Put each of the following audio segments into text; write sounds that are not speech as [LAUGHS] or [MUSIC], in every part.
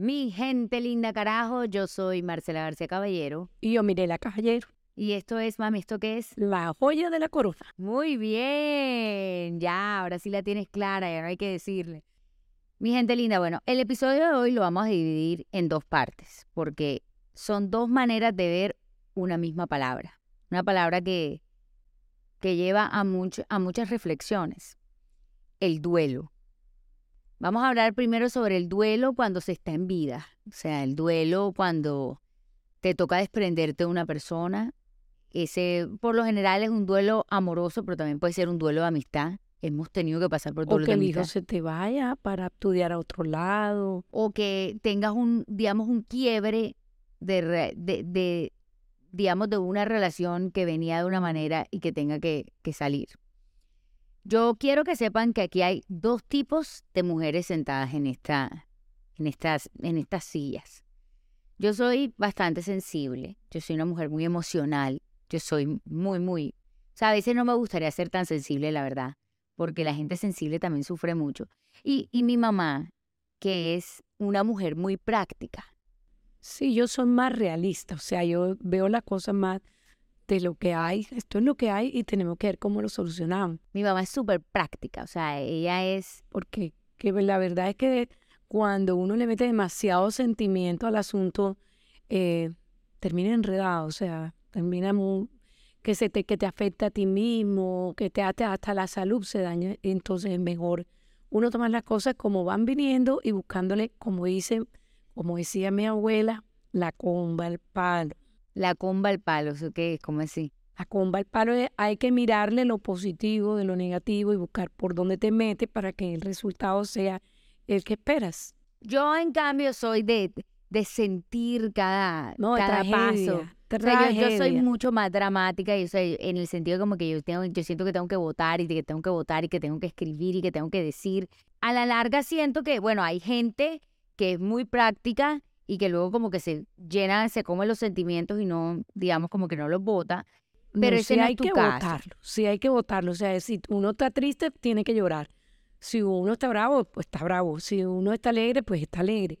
Mi gente linda carajo, yo soy Marcela García Caballero. Y yo Mirela Caballero. Y esto es, mami, ¿esto qué es? La joya de la corona. Muy bien, ya, ahora sí la tienes clara, ya no hay que decirle. Mi gente linda, bueno, el episodio de hoy lo vamos a dividir en dos partes, porque son dos maneras de ver una misma palabra. Una palabra que, que lleva a, mucho, a muchas reflexiones. El duelo. Vamos a hablar primero sobre el duelo cuando se está en vida, o sea, el duelo cuando te toca desprenderte de una persona. Ese, por lo general, es un duelo amoroso, pero también puede ser un duelo de amistad. Hemos tenido que pasar por duelo O que de el amistad. hijo se te vaya para estudiar a otro lado. O que tengas un, digamos, un quiebre de, re- de, de, digamos, de una relación que venía de una manera y que tenga que, que salir. Yo quiero que sepan que aquí hay dos tipos de mujeres sentadas en, esta, en, estas, en estas sillas. Yo soy bastante sensible, yo soy una mujer muy emocional, yo soy muy, muy... O sea, a veces no me gustaría ser tan sensible, la verdad, porque la gente sensible también sufre mucho. Y, y mi mamá, que es una mujer muy práctica, Sí, yo soy más realista. O sea, yo veo las cosas más de lo que hay. Esto es lo que hay y tenemos que ver cómo lo solucionamos. mi mamá es súper práctica, o sea, ella es... Porque que la verdad es que cuando uno le mete demasiado sentimiento al asunto, eh, termina enredado. O sea, termina muy, que, se te, que te afecta a ti mismo, que te hasta, hasta la salud se daña. Entonces es mejor uno tomar las cosas como van viniendo y buscándole, como dice, como decía mi abuela, la comba al palo. La comba al palo, ¿eso qué es? ¿Cómo así? La comba al palo es, hay que mirarle lo positivo de lo negativo y buscar por dónde te metes para que el resultado sea el que esperas. Yo, en cambio, soy de, de sentir cada, No, cada paso. tragedia, O sea, yo, yo soy tragedia. mucho más dramática y en el sentido como que yo tengo, yo siento que tengo que votar y que tengo que votar y que tengo que escribir y que tengo que decir. A la larga siento que, bueno, hay gente que es muy práctica y que luego como que se llena, se come los sentimientos y no, digamos, como que no los vota. pero No, ese sí no es hay tu que caso. votarlo, sí hay que votarlo. O sea, si uno está triste, tiene que llorar. Si uno está bravo, pues está bravo. Si uno está alegre, pues está alegre.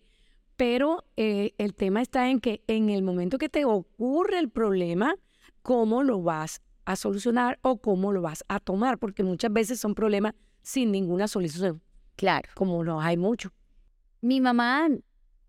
Pero eh, el tema está en que en el momento que te ocurre el problema, cómo lo vas a solucionar o cómo lo vas a tomar, porque muchas veces son problemas sin ninguna solución, Claro. como los hay muchos. Mi mamá,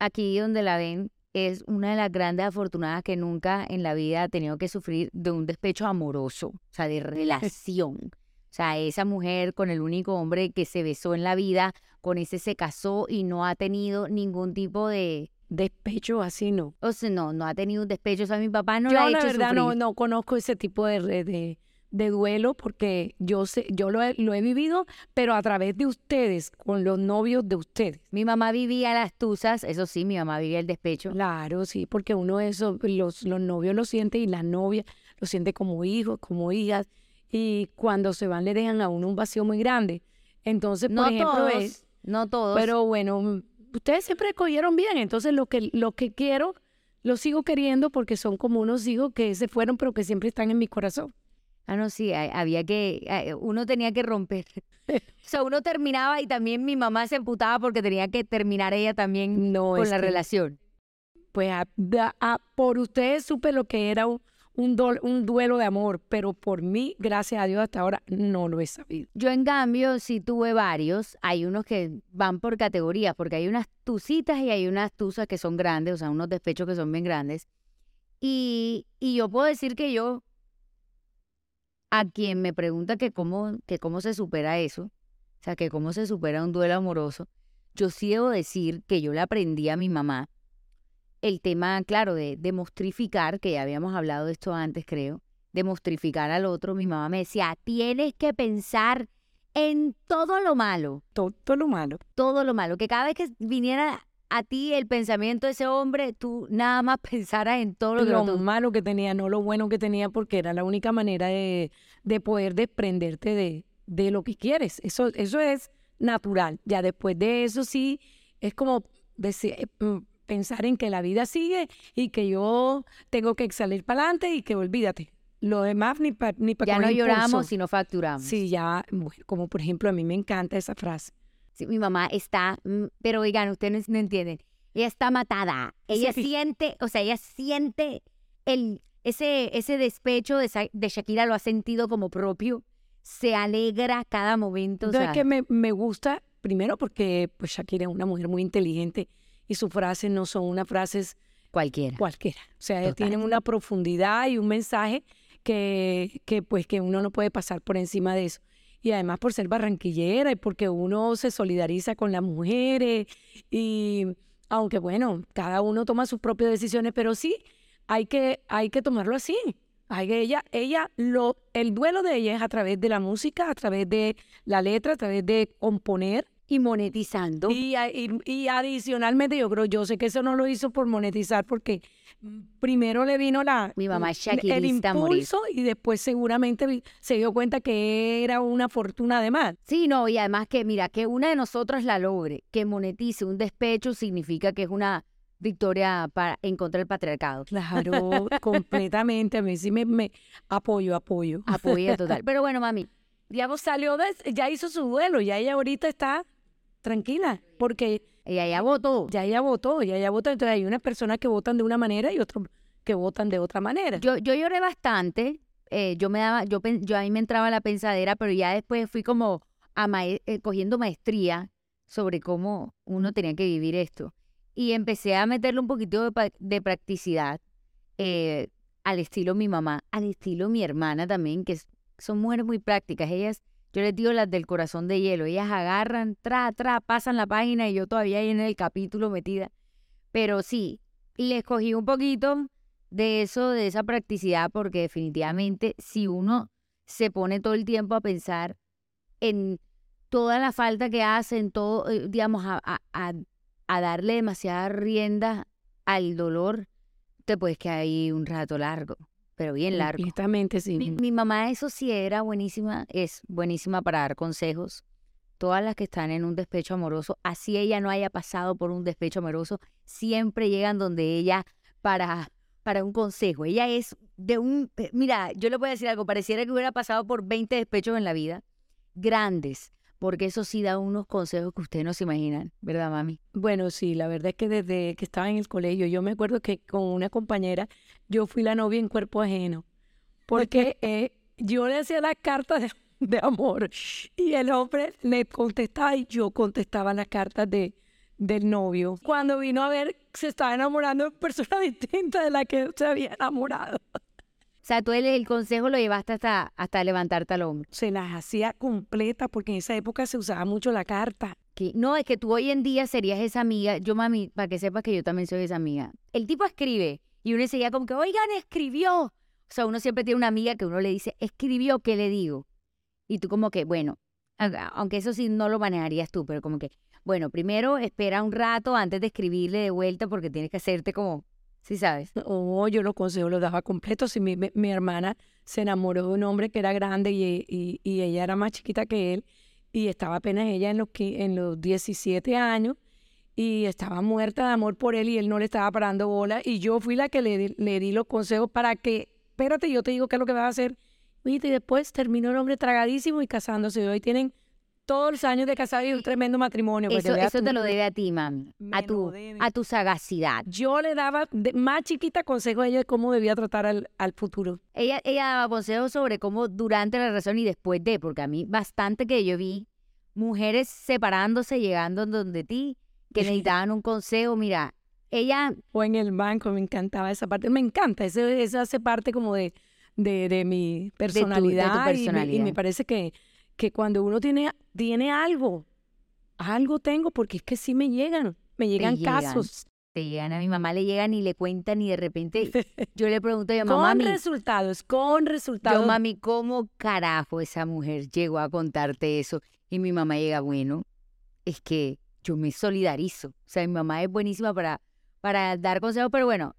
aquí donde la ven, es una de las grandes afortunadas que nunca en la vida ha tenido que sufrir de un despecho amoroso, o sea, de [LAUGHS] relación. O sea, esa mujer con el único hombre que se besó en la vida, con ese se casó y no ha tenido ningún tipo de... Despecho así no. O sea, no, no ha tenido un despecho. O sea, mi papá no yo la ha la hecho verdad no, sufrir. no conozco ese tipo de, de, de duelo porque yo sé, yo lo he, lo he vivido, pero a través de ustedes, con los novios de ustedes. Mi mamá vivía las tusas, eso sí, mi mamá vivía el despecho. Claro, sí, porque uno eso, los, los novios lo siente y la novia lo siente como hijos, como hijas, y cuando se van le dejan a uno un vacío muy grande. Entonces, por No ejemplo, todos, es- no todos. pero bueno, ustedes siempre escogieron bien, entonces lo que, lo que quiero, lo sigo queriendo porque son como unos hijos que se fueron, pero que siempre están en mi corazón. Ah, no, sí, ha- había que, eh, uno tenía que romper. [LAUGHS] O sea, uno terminaba y también mi mamá se emputaba porque tenía que terminar ella también No, con la que, relación. pues a- da- a- por ustedes supe lo que era un, un, dol- un duelo de amor, pero por mí, gracias a Dios, hasta ahora no lo he sabido. Yo, en cambio, sí tuve varios. Hay unos que van por categorías, porque hay unas tusitas y hay unas tusas que son grandes, o sea, unos despechos que son bien grandes. Y, y yo puedo decir que yo, a quien me pregunta que cómo, que cómo se supera eso, o sea, que cómo se supera un duelo amoroso, yo sí debo decir que yo le aprendí a mi mamá el tema, claro, de, de mostrificar, que ya habíamos hablado de esto antes, creo, de mostrificar al otro. Mi mamá me decía, tienes que pensar en todo lo malo, Todo, todo lo malo. todo lo malo, que cada vez que viniera a ti el pensamiento de ese hombre, tú nada más [LAUGHS] pensaras en todo lo que lo malo que tenía, no lo bueno que tenía, porque era la única manera de, de poder desprenderte de, de lo que quieres. Eso, eso es natural. Ya después de eso sí, es como decir, eh, mm, pensar en que la vida sigue y que yo tengo que salir para adelante y que olvídate. Lo demás ni para ni pa Ya no coger lloramos, impulso. sino facturamos. Sí, ya, bueno, como por ejemplo, a mí me encanta esa frase. Sí, mi mamá está, mm, pero oigan, ustedes no entienden. ella está matada. Ella Sí. siente, o sea, ella siente el, ese, ese despecho de, Shakira, lo ha sentido como propio. Se alegra cada momento. o sea, es que me, me gusta, primero porque pues Shakira es una mujer muy inteligente y sus frases no son unas frases cualquiera. cualquiera. O sea, Total. tienen una profundidad y un mensaje que, que pues que uno no puede pasar por encima de eso. Y además por ser barranquillera y porque uno se solidariza con las mujeres y aunque bueno, cada uno toma sus propias decisiones, pero sí hay que, hay que tomarlo así. Hay que ella, ella, lo, el duelo de ella es a través de la música, a través de la letra, a través de componer Y monetizando. y, y- y adicionalmente yo creo, yo sé que eso no lo hizo por monetizar porque mm, primero le vino la, Mi mamá es el morir. impulso y después seguramente se dio cuenta que era una fortuna de más. Sí, no, y además que, mira, que una de nosotras la logre, que monetice un despecho, significa que es una victoria para, en contra del patriarcado. Claro, [LAUGHS] completamente. A mí sí me, me apoyo, apoyo. Apoya total. [LAUGHS] Pero bueno, mami, Digamos, salió de, ya hizo su duelo, ya ella ahorita está tranquila porque ella ya votó. ya ella votó, ya ella votó. Entonces hay unas personas que votan de una manera y otros que votan de otra manera. Yo, yo lloré bastante. eh, yo me daba, yo, yo a mí me entraba la pensadera, pero ya después fui como a mae- eh, cogiendo maestría sobre cómo uno tenía que vivir esto. Y empecé a meterle un poquito de, pa- de practicidad eh, al estilo mi mamá, al estilo mi hermana también, que son mujeres muy prácticas. Ellas, yo les digo las del corazón de hielo. Ellas agarran, tra, tra, pasan la página y yo todavía ahí en el capítulo metida. Pero sí, les cogí un poquito de eso, de esa practicidad, porque definitivamente si uno se pone todo el tiempo a pensar en toda la falta que hacen, todo, eh, digamos, a, a- a- a darle demasiada rienda al dolor, te puedes quedar ahí un rato largo, pero bien largo. Completamente, sí. Mi, mi mamá eso sí era buenísima, es buenísima para dar consejos. Todas las que están en un despecho amoroso, así ella no haya pasado por un despecho amoroso, siempre llegan donde ella para, para un consejo. Ella es de un, eh, mira, yo le voy a decir algo, pareciera que hubiera pasado por 20 despechos en la vida, grandes, porque eso sí da unos consejos que ustedes no se imaginan, ¿verdad, mami? Bueno, sí, la verdad es que desde que estaba en el colegio, yo me acuerdo que con una compañera, yo fui la novia en cuerpo ajeno, porque eh, yo le hacía las cartas de, de amor y el hombre le contestaba y yo contestaba las cartas de, del novio. Cuando vino a ver, se estaba enamorando de persona [LAUGHS] distinta de la que se había enamorado. O sea, tú el, el consejo lo llevaste hasta, hasta levantarte al hombro. Se las hacía completas porque en esa época se usaba mucho la carta. No, es que tú hoy en día serías esa amiga. Yo, mami, para que sepas que yo también soy esa amiga. El tipo escribe y uno enseguida como que, oigan, escribió. O sea, uno siempre tiene una amiga que uno le dice, escribió, ¿qué le digo? Y tú como que, bueno, aunque eso sí no lo manejarías tú, pero como que, bueno, primero espera un rato antes de escribirle de vuelta porque tienes que hacerte como, sí sabes. [LAUGHS] Oh, yo los consejos los daba completos. Si mi, mi- mi hermana se enamoró de un hombre que era grande y, y- y ella era más chiquita que él y estaba apenas ella en los, en los 17 años y estaba muerta de amor por él y él no le estaba parando bola y yo fui la que le, di- le di los consejos para que, espérate, yo te digo qué es lo que vas a hacer. Y después terminó el hombre tragadísimo y casándose. Y hoy tienen todos los años de casado y un tremendo matrimonio. que Eso, veas eso tú. te lo debe a ti, mami. A tu, a tu sagacidad. Yo le daba de- más chiquita consejos a ella de cómo debía tratar al, al futuro. Ella, ella daba consejos sobre cómo durante la relación y después de, porque a mí bastante que yo vi mujeres separándose, llegando donde ti, que necesitaban un consejo. Mira, ella, O en el banco, me encantaba esa parte. Me encanta, eso, eso hace parte como de, de, de mi personalidad. y me- Y, me, personalidad. parece que, que cuando uno tiene, tiene algo, algo tengo, porque es que sí me llegan, me llegan llegan. casos. te llegan a mi mamá, le llegan y le cuentan y de repente [LAUGHS] yo le pregunto a mi mamá, Con mami, resultados, con resultados. yo mami, ¿cómo carajo esa mujer llegó a contarte eso? Y mi mamá llega, bueno, es que yo me solidarizo. O sea, mi mamá es buenísima para, para dar consejos, pero bueno,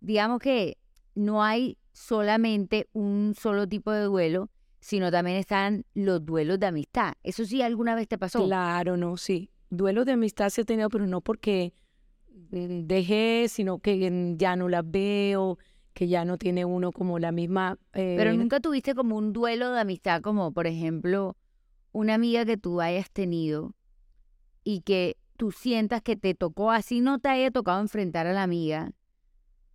digamos que no hay solamente un solo tipo de duelo, sino también están los duelos de amistad. Eso sí, alguna vez te pasó. Claro, no, sí. Duelos de amistad sí he tenido, pero no porque mm, dejé, sino que ya no las veo, que ya no tiene uno como la misma... Pero eh, nunca tuviste como un duelo de amistad, como por ejemplo una amiga que tú hayas tenido y que tú sientas que te tocó, así no te haya tocado enfrentar a la amiga,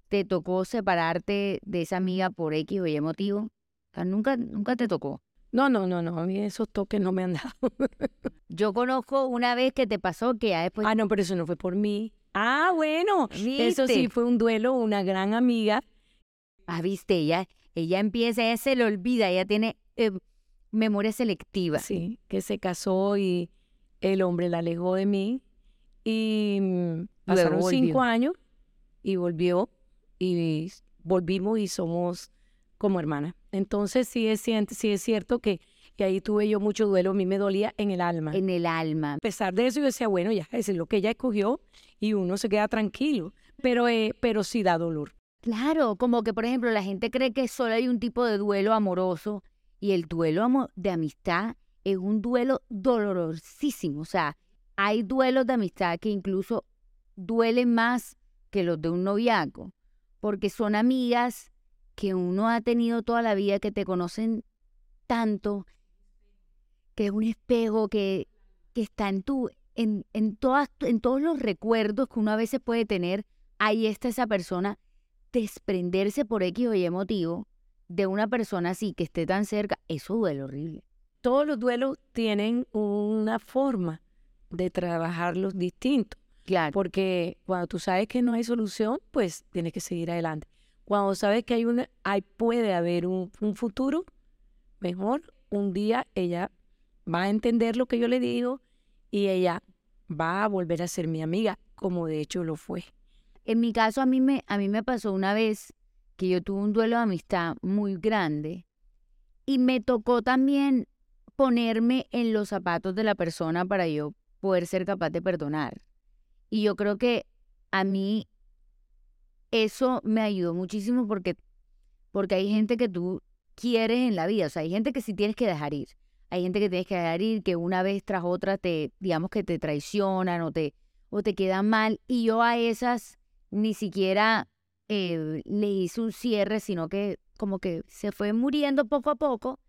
te tocó separarte de esa amiga por X o Y motivo. O sea, nunca, nunca te tocó. No, no, no, no, a mí esos toques no me han dado. [LAUGHS] Yo conozco una vez que te pasó que ya después... ah, no, pero eso no fue por mí. Ah, bueno, eso sí fue un duelo, una gran amiga. Ah, viste, ella, ella empieza, ella se le olvida, ella tiene eh, memoria selectiva. Sí, que se casó y el hombre la alejó de mí. Y mm, pasaron volvió. cinco años y volvió y volvimos y somos como hermanas. Entonces sí es, sí es cierto que, que ahí tuve yo mucho duelo, a mí me dolía en el alma. En el alma. A pesar de eso yo decía, bueno, ya es lo que ella escogió y uno se queda tranquilo, pero, eh, pero sí da dolor. Claro, como que por ejemplo la gente cree que solo hay un tipo de duelo amoroso y el duelo de amistad es un duelo dolorosísimo. O sea, hay duelos de amistad que incluso duelen más que los de un noviazgo, porque son amigas que uno ha tenido toda la vida, que te conocen tanto, que es un espejo que, que está en tu, en, en todas, en todos los recuerdos que uno a veces puede tener, ahí está esa persona desprenderse por X o Y motivo de una persona así que esté tan cerca, eso duele horrible. Todos los duelos tienen una forma de trabajarlos distintos. Claro. Porque cuando tú sabes que no hay solución, pues tienes que seguir adelante. Cuando sabes que hay una, hay, puede haber un, un futuro mejor, un día ella va a entender lo que yo le digo y ella va a volver a ser mi amiga, como de hecho lo fue. En mi caso, a mí me, a mí me pasó una vez que yo tuve un duelo de amistad muy grande y me tocó también ponerme en los zapatos de la persona para yo poder ser capaz de perdonar. Y yo creo que a mí eso me ayudó muchísimo porque, porque hay gente que tú quieres en la vida, o sea, hay gente que sí tienes que dejar ir. Hay gente que tienes que dejar ir, que una vez tras otra te, digamos que te traicionan o te, o te quedan mal. Y yo a esas ni siquiera eh, le hice un cierre, sino que como que se fue muriendo poco a poco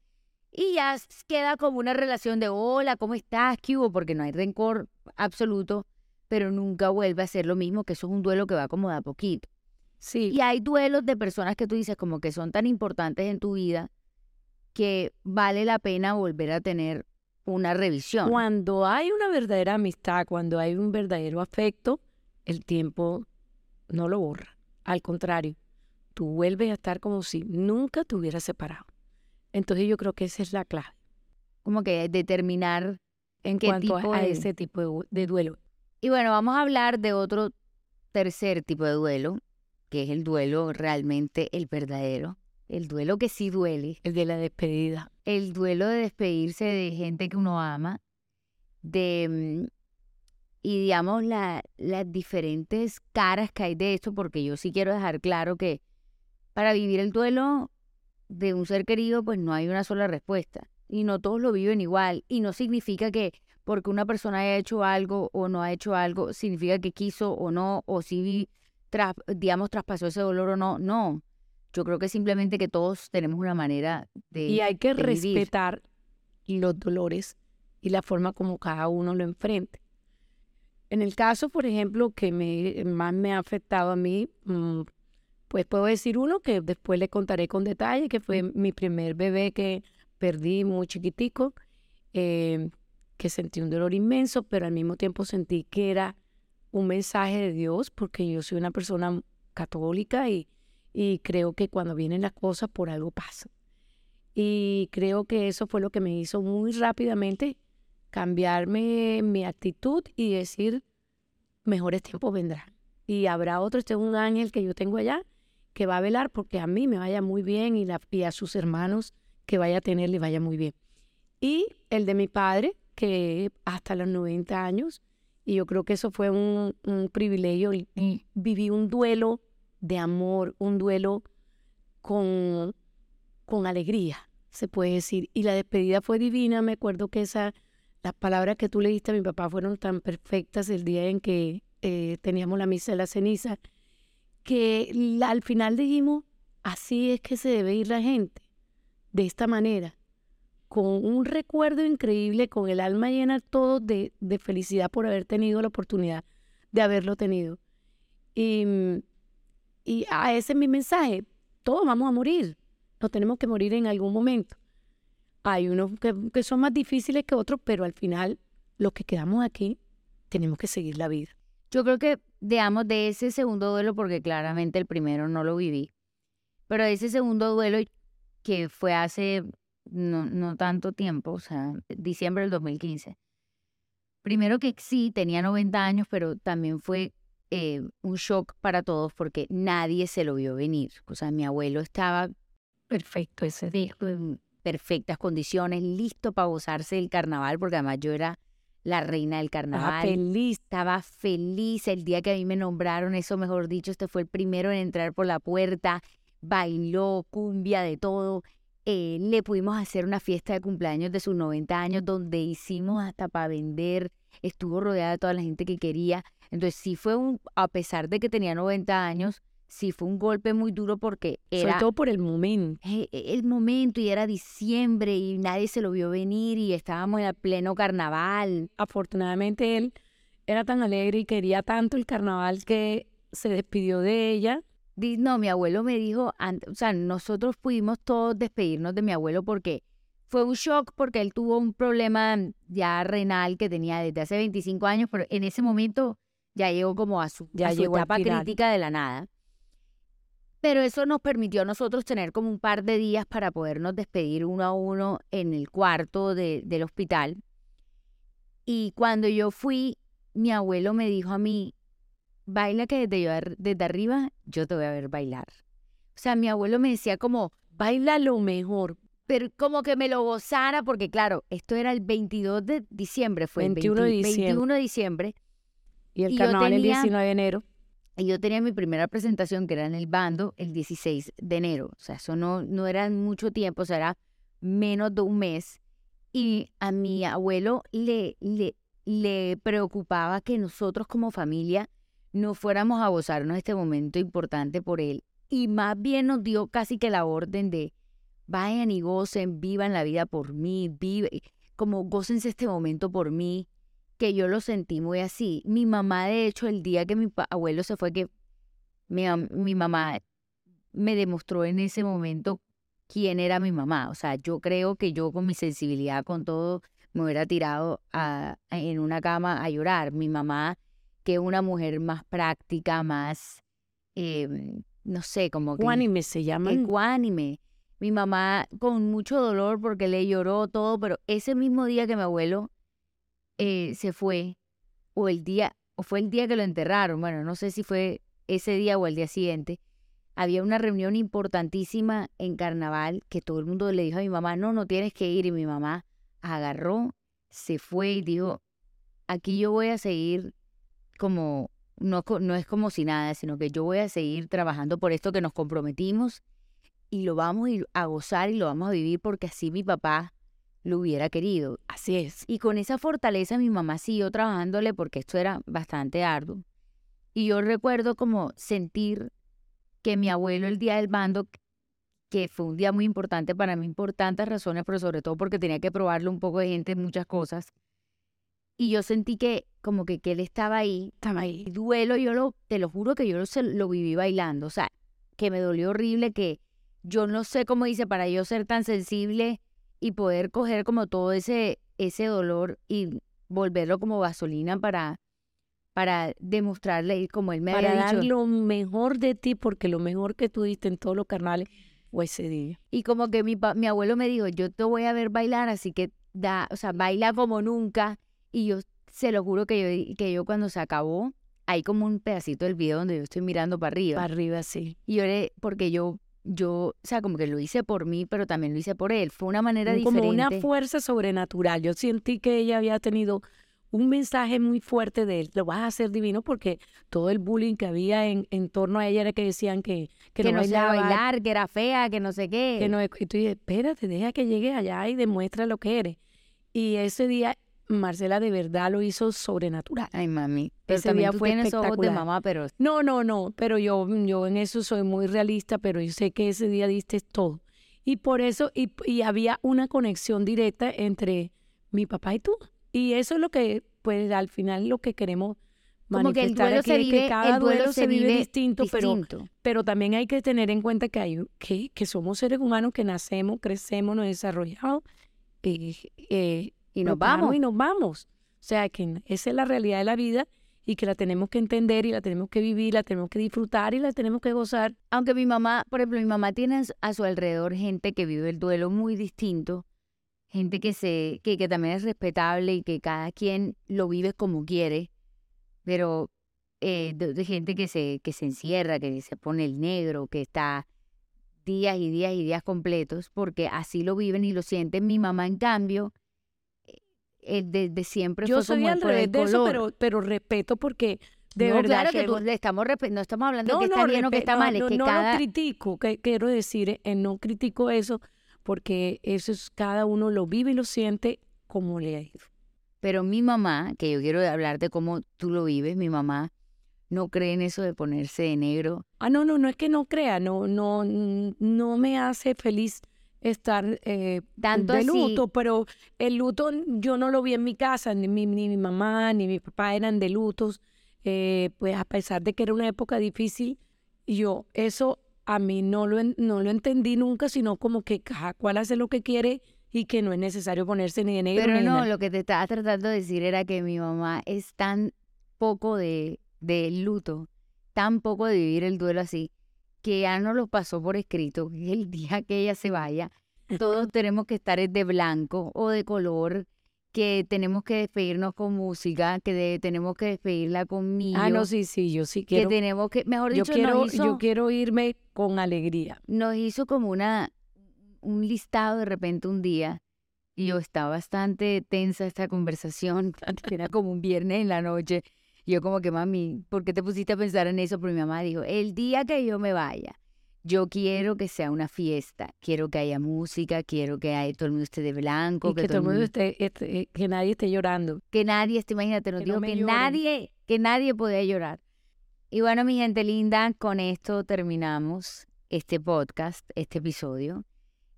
y ya queda como una relación de hola, ¿cómo estás? ¿Qué hubo? Porque no hay rencor absoluto, pero nunca vuelve a ser lo mismo, que eso es un duelo que va como de a poquito. Sí, Y hay duelos de personas que tú dices como que son tan importantes en tu vida que vale la pena volver a tener una revisión. cuando hay una verdadera amistad, cuando hay un verdadero afecto, el tiempo no lo borra. Al contrario, tú vuelves a estar como si nunca te hubieras separado. Entonces yo creo que esa es la clave Como que determinar en ¿Qué cuanto tipo a, de- ese tipo de, de duelo. Y bueno, vamos a hablar de otro tercer tipo de duelo, que es el duelo realmente el verdadero, el duelo que sí duele, El de la despedida. el duelo de despedirse de gente que uno ama, de mm, y digamos la- las diferentes caras que hay de esto, porque yo sí quiero dejar claro que para vivir el duelo de un ser querido, pues no hay una sola respuesta. Y no todos lo viven igual. Y no significa que porque una persona haya hecho algo o no ha hecho algo, significa que quiso o no, o si, tras, digamos, traspasó ese dolor o no. No. Yo creo que simplemente que todos tenemos una manera de... Y hay que respetar los dolores y la forma como cada uno lo enfrente. En el caso, por ejemplo, que me, más me ha afectado a mí, mm, pues puedo decir uno que después le contaré con detalle, que fue mi primer bebé que perdí muy chiquitico, eh, que sentí un dolor inmenso, pero al mismo tiempo sentí que era un mensaje de Dios, porque yo soy una persona católica y, y creo que cuando vienen las cosas por algo pasan. Y creo que eso fue lo que me hizo muy rápidamente cambiarme mi actitud y decir, mejores tiempos vendrán. Y habrá otro, este es un ángel que yo tengo allá, que va a velar porque a mí me vaya muy bien y, la, y a sus hermanos que vaya a tener le vaya muy bien. Y el de mi padre, que hasta los 90 años, y yo creo que eso fue un, privilegio, viví un duelo de amor, un duelo con, con alegría, se puede decir. Y la despedida fue divina. Me acuerdo que esa, las palabras que tú le diste a mi papá fueron tan perfectas el día en que eh, teníamos la misa de la ceniza, que al final dijimos, así es que se debe ir la gente, de esta manera, con un recuerdo increíble, con el alma llena todo de, de felicidad por haber tenido la oportunidad de haberlo tenido. Y, y a ese es mi mensaje, todos vamos a morir, nos tenemos que morir en algún momento. Hay unos que, que son más difíciles que otros, pero al final los que quedamos aquí tenemos que seguir la vida. Yo creo que, digamos, de ese segundo duelo, porque claramente el primero no lo viví, pero ese segundo duelo que fue hace no, no tanto tiempo, o sea, diciembre del 2015. Primero que sí, tenía 90 años, pero también fue eh, un shock para todos porque nadie se lo vio venir. O sea, mi abuelo estaba perfecto ese día. En perfectas condiciones, listo para gozarse del carnaval, porque además yo era la reina del carnaval. Estaba feliz. Estaba feliz el día que a mí me nombraron, eso mejor dicho, este fue el primero en entrar por la puerta, bailó cumbia de todo. Eh, le pudimos hacer una fiesta de cumpleaños de sus 90 años donde hicimos hasta para vender, estuvo rodeada de toda la gente que quería. Entonces sí fue un, a pesar de que tenía 90 años, sí fue un golpe muy duro porque era... Sobre todo por el momento. Eh, el momento y era diciembre y nadie se lo vio venir y estábamos en el pleno carnaval. Afortunadamente él era tan alegre y quería tanto el carnaval que se despidió de ella no, mi abuelo me dijo, o sea, nosotros pudimos todos despedirnos de mi abuelo porque fue un shock porque él tuvo un problema ya renal que tenía desde hace 25 años, pero en ese momento ya llegó como a su, ya llegó etapa crítica de la nada. Pero eso nos permitió a nosotros tener como un par de días para podernos despedir uno a uno en el cuarto del hospital. Y cuando yo fui, mi abuelo me dijo a mí, baila que desde, desde arriba yo te voy a ver bailar. O sea, mi abuelo me decía como, baila lo mejor, pero como que me lo gozara, porque claro, esto era el 22 de diciembre, fue 21 el de diciembre. 21 de diciembre. Y el carnaval el 19 de enero. Y yo tenía mi primera presentación, que era en el bando, el 16 de enero. O sea, eso no, no era mucho tiempo, o sea, era menos de un mes. Y a mi abuelo le, le, le preocupaba que nosotros como familia no fuéramos a gozarnos este momento importante por él. Y más bien nos dio casi que la orden de vayan y gocen, vivan la vida por mí, vive, como gócense este momento por mí, que yo lo sentí muy así. Mi mamá, de hecho, el día que mi abuelo se fue, que mi, mi mamá me demostró en ese momento quién era mi mamá. O sea, yo creo que yo con mi sensibilidad, con todo, me hubiera tirado a, en una cama a llorar. Mi mamá que una mujer más práctica, más, em, no sé, como que... Ecuánime se llama. Ecuánime. Mi mamá con mucho dolor porque le lloró todo, pero ese mismo día que mi abuelo eh, se fue, o el día, o fue el día que lo enterraron, bueno, no sé si fue ese día o el día siguiente, había una reunión importantísima en carnaval que todo el mundo le dijo a mi mamá, no, no tienes que ir, y mi mamá agarró, se fue y dijo, aquí yo voy a seguir como, no, no es como si nada, sino que yo voy a seguir trabajando por esto que nos comprometimos y lo vamos a gozar y lo vamos a vivir porque así mi papá lo hubiera querido. Así es. Y con esa fortaleza mi mamá siguió trabajándole porque esto era bastante arduo. Y yo recuerdo como sentir que mi abuelo el día del bando, que fue un día muy importante para mí por tantas razones, pero sobre todo porque tenía que probarle un poco de gente en muchas cosas, y yo sentí que como que, que él estaba ahí. Estaba ahí. duelo, yo lo, te lo juro que yo lo, lo viví bailando. O sea, que me dolió horrible, que yo no sé cómo dice, para yo ser tan sensible y poder coger como todo ese, ese dolor y volverlo como gasolina para, para demostrarle como él me para había dar lo mejor de ti, porque lo mejor que tú diste en todos los carnales fue ese día. Y como que mi, mi abuelo me dijo, yo te voy a ver bailar, así que da, o sea, baila como nunca. Y yo se lo juro que yo, que yo cuando se acabó, hay como un pedacito del video donde yo estoy mirando para arriba. Para arriba, sí. Y lloré porque yo, yo, o sea, como que lo hice por mí, pero también lo hice por él. Fue una manera como diferente. Como una fuerza sobrenatural. Yo sentí que ella había tenido un mensaje muy fuerte de él, lo vas a hacer divino porque todo el bullying que había en, en torno a ella era que decían que, que, no, iba a bailar, que era fea, que no sé qué. Que no, y tú dices, espérate, deja que llegue allá y demuestra lo que eres. Y ese día Marcela de verdad lo hizo sobrenatural. Ay, mami. Pero Ese día fue tienes ojos de mamá, pero... No, no, no, pero yo, yo en eso soy muy realista, pero yo sé que ese día diste todo. Y por eso, y, y había una conexión directa entre mi papá y tú. Y eso es lo que, pues al final lo que queremos Como que el manifestar duelo se es vive, que cada el duelo duelo se vive distinto, pero distinto. pero también hay que tener en cuenta que, hay, que, que somos seres humanos que nacemos, crecemos, nos desarrollamos eh, eh, y nos vamos. y nos vamos. O sea, que esa es la realidad de la vida y que la tenemos que entender y la tenemos que vivir, la tenemos que disfrutar y la tenemos que gozar. Aunque mi mamá, por ejemplo, mi mamá tiene a su- a su alrededor gente que vive el duelo muy distinto, gente que se, que, que también es respetable y que cada quien lo vive como quiere, pero eh, de, de gente que se, que se encierra, que se pone el negro, que está días y días y días completos, porque así lo viven y lo sienten. Mi mamá, en cambio, eh, eh, desde siempre Yo fue soy como al revés de eso, pero, pero respeto porque de no, verdad claro que, que tú- le estamos no estamos hablando de que está no, bien o que está mal, no, es que no cada lo critico, que quiero decir, eh, no critico eso porque eso es cada uno lo vive y lo siente como le ha ido. Pero mi mamá, que yo quiero hablar de cómo tú lo vives, mi mamá no cree en eso de ponerse de negro. Ah, no, no, no es que no crea, no, no, no me hace feliz estar eh, Tanto de así- luto, pero el luto yo no lo vi en mi casa, ni mi, ni mi mamá, ni mi papá eran de lutos, eh, pues a pesar de que era una época difícil, yo eso a mí no lo, no lo entendí nunca, sino como que cada cual hace lo que quiere y que no es necesario ponerse ni de negro Pero ni no, lo que te estaba tratando de decir era que mi mamá es tan poco de, de luto, tan poco de vivir el duelo así, que ya no lo pasó por escrito, que el día que ella se vaya, todos tenemos que estar de blanco o de color, que tenemos que despedirnos con música, que de- tenemos que despedirla con millo, Ah, no, sí, sí, yo sí que quiero, tenemos que, mejor yo dicho, quiero, nos hizo, yo quiero irme con alegría. nos hizo como una, un listado de repente un día y yo estaba bastante tensa esta conversación, [LAUGHS] era como un viernes en la noche. Y Yo como que, mami, ¿por qué te pusiste a pensar en eso? Pero mi mamá dijo, el día que yo me vaya, yo quiero que sea una fiesta, quiero que haya música, quiero que haya, todo el mundo esté de blanco, Y que todo el mundo esté, esté- eh, que nadie esté llorando. que nadie esté, imagínate, nos Que dijo no que lloren. nadie, que nadie podía llorar. Y bueno, mi gente linda, con esto terminamos este podcast, este episodio.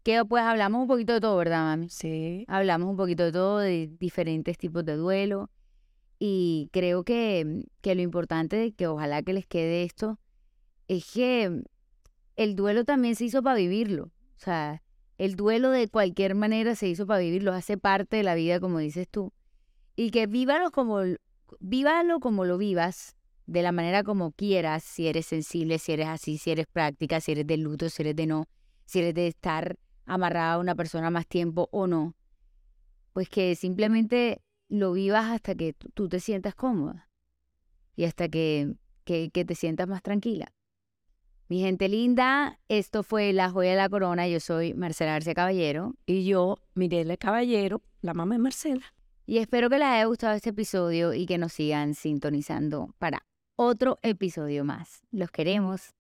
Que pues hablamos un poquito de todo, ¿verdad, mami? Sí. Hablamos un poquito de todo, de diferentes tipos de duelo. Y creo que, que lo importante, que ojalá que les quede esto, es que el duelo también se hizo para vivirlo. O sea, el duelo de cualquier manera se hizo para vivirlo, hace parte de la vida, como dices tú. Y que vívalo como, vívalo como lo vivas, de la manera como quieras, si eres sensible, si eres así, si eres práctica, si eres de luto, si eres de no, si eres de estar amarrada a una persona más tiempo o no. Pues que simplemente lo vivas hasta que tú- te sientas cómoda y hasta que, que, que te sientas más tranquila. Mi gente linda, esto fue La Joya de la Corona. Yo soy Marcela García Caballero Y yo, Mirela Caballero, la mamá de Marcela. y espero que les haya gustado este episodio y que nos sigan sintonizando para otro episodio más. Los queremos.